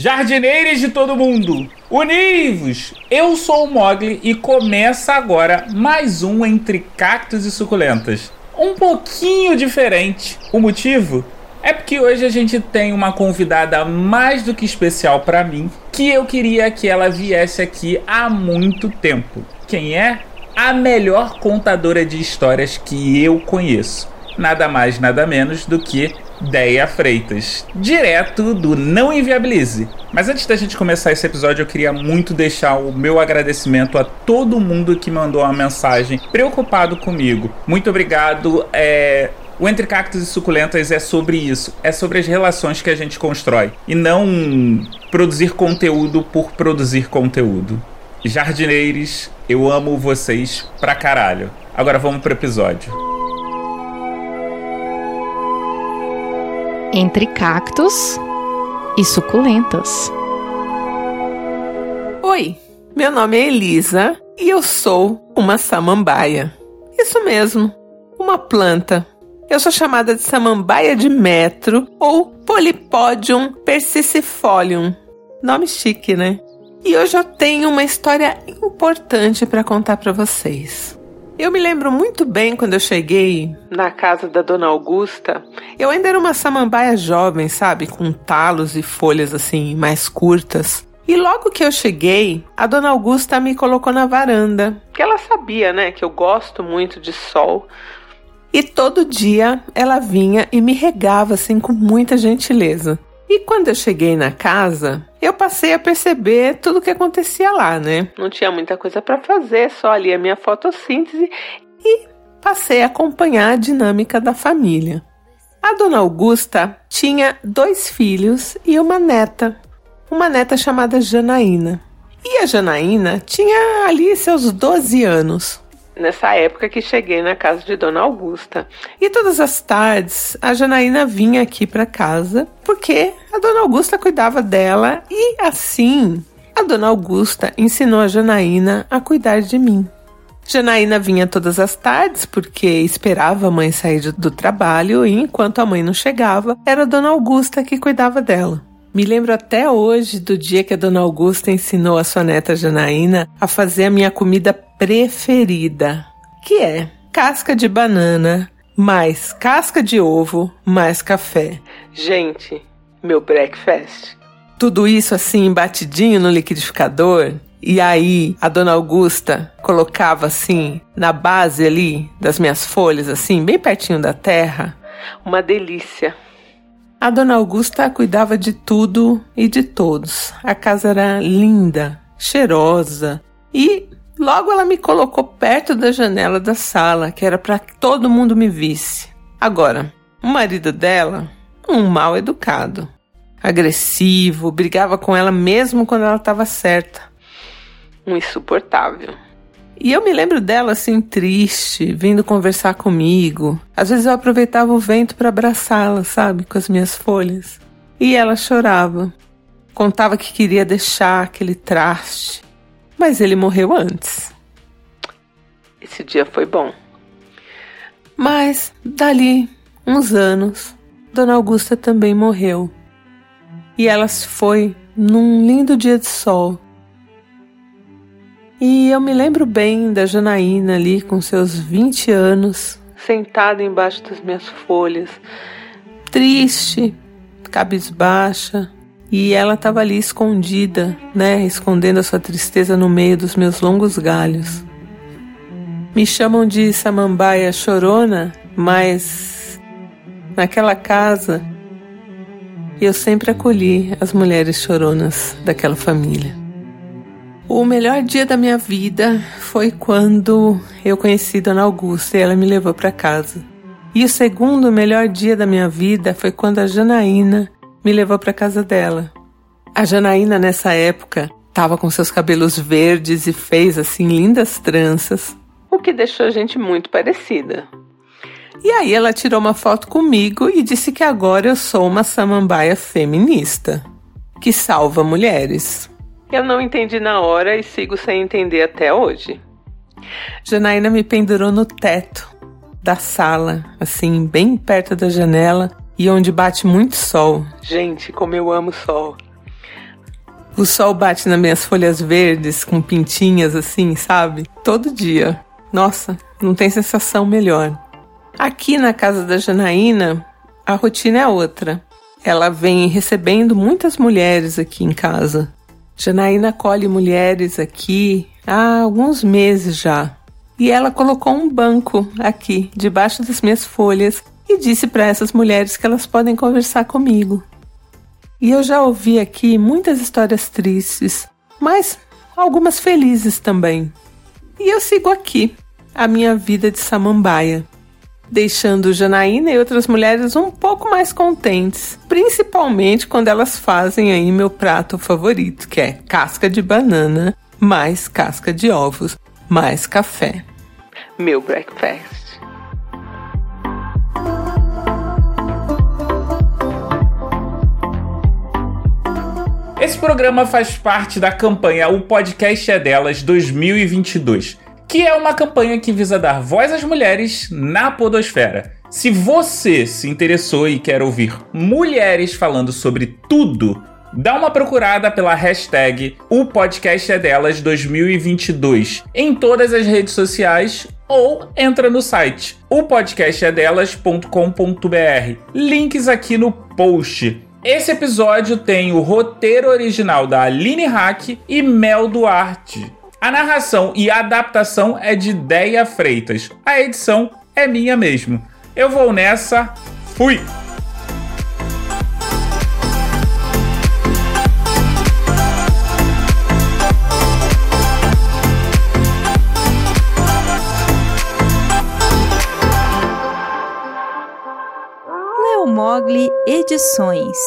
Jardineiros de todo mundo, univos! Eu sou o Mogli e começa agora mais um Entre Cactos e Suculentas. Um pouquinho diferente. O motivo é porque hoje a gente tem uma convidada mais do que especial para mim, que eu queria que ela viesse aqui há muito tempo. Quem é? A melhor contadora de histórias que eu conheço. Nada mais, nada menos do que Deia Freitas, direto do Não Inviabilize. Mas antes da gente começar esse episódio, eu queria muito deixar o meu agradecimento a todo mundo que mandou uma mensagem preocupado comigo. Muito obrigado. É... O Entre Cactos e Suculentas é sobre isso. É sobre as relações que a gente constrói. E não produzir conteúdo por produzir conteúdo. Jardineiros, eu amo vocês pra caralho. Agora vamos pro episódio. Entre cactos e suculentas. Oi, meu nome é Elisa e eu sou uma samambaia. Isso mesmo, uma planta. Eu sou chamada de samambaia de metro ou Polypodium persicifolium. Nome chique, né? E hoje eu tenho uma história importante para contar para vocês. Eu me lembro muito bem quando eu cheguei na casa da dona Augusta. Eu ainda era uma samambaia jovem, sabe? Com talos e folhas assim mais curtas. E logo que eu cheguei, a dona Augusta me colocou na varanda, que ela sabia, né, que eu gosto muito de sol. E todo dia ela vinha e me regava assim com muita gentileza. E quando eu cheguei na casa, eu passei a perceber tudo o que acontecia lá, né? Não tinha muita coisa para fazer, só ali a minha fotossíntese e passei a acompanhar a dinâmica da família. A dona Augusta tinha dois filhos e uma neta, uma neta chamada Janaína. E a Janaína tinha ali seus 12 anos nessa época que cheguei na casa de Dona Augusta. E todas as tardes a Janaína vinha aqui para casa porque a Dona Augusta cuidava dela e assim a Dona Augusta ensinou a Janaína a cuidar de mim. Janaína vinha todas as tardes porque esperava a mãe sair do trabalho e enquanto a mãe não chegava, era a Dona Augusta que cuidava dela. Me lembro até hoje do dia que a Dona Augusta ensinou a sua neta Janaína a fazer a minha comida preferida, que é casca de banana, mais casca de ovo, mais café. Gente, meu breakfast. Tudo isso assim batidinho no liquidificador. E aí a dona Augusta colocava assim na base ali das minhas folhas, assim, bem pertinho da terra. Uma delícia. A dona Augusta cuidava de tudo e de todos. A casa era linda, cheirosa e Logo ela me colocou perto da janela da sala, que era para que todo mundo me visse. Agora, o marido dela, um mal educado, agressivo, brigava com ela mesmo quando ela estava certa. Um insuportável. E eu me lembro dela assim, triste, vindo conversar comigo. Às vezes eu aproveitava o vento para abraçá-la, sabe, com as minhas folhas. E ela chorava. Contava que queria deixar aquele traste, mas ele morreu antes. Esse dia foi bom. Mas, dali uns anos, Dona Augusta também morreu. E ela se foi num lindo dia de sol. E eu me lembro bem da Janaína ali com seus 20 anos, sentada embaixo das minhas folhas, triste, cabisbaixa, e ela estava ali escondida, né, escondendo a sua tristeza no meio dos meus longos galhos. Me chamam de samambaia chorona, mas naquela casa eu sempre acolhi as mulheres choronas daquela família. O melhor dia da minha vida foi quando eu conheci Dona Augusta e ela me levou para casa. E o segundo melhor dia da minha vida foi quando a Janaína me levou para casa dela. A Janaína nessa época estava com seus cabelos verdes e fez assim lindas tranças, o que deixou a gente muito parecida. E aí ela tirou uma foto comigo e disse que agora eu sou uma samambaia feminista, que salva mulheres. Eu não entendi na hora e sigo sem entender até hoje. Janaína me pendurou no teto da sala, assim, bem perto da janela, e onde bate muito sol. Gente, como eu amo sol. O sol bate nas minhas folhas verdes com pintinhas assim, sabe? Todo dia. Nossa, não tem sensação melhor. Aqui na casa da Janaína, a rotina é outra. Ela vem recebendo muitas mulheres aqui em casa. Janaína acolhe mulheres aqui há alguns meses já. E ela colocou um banco aqui, debaixo das minhas folhas, e disse para essas mulheres que elas podem conversar comigo. E eu já ouvi aqui muitas histórias tristes, mas algumas felizes também. E eu sigo aqui, a minha vida de samambaia, deixando Janaína e outras mulheres um pouco mais contentes, principalmente quando elas fazem aí meu prato favorito, que é casca de banana, mais casca de ovos, mais café. Meu breakfast. Esse programa faz parte da campanha O Podcast é Delas 2022, que é uma campanha que visa dar voz às mulheres na podosfera. Se você se interessou e quer ouvir mulheres falando sobre tudo, dá uma procurada pela hashtag O Podcast é Delas 2022 em todas as redes sociais ou entra no site opodcastedelas.com.br. Links aqui no post. Esse episódio tem o roteiro original da Aline Hack e Mel Duarte. A narração e a adaptação é de Deia Freitas. A edição é minha mesmo. Eu vou nessa. Fui! Mogli Edições.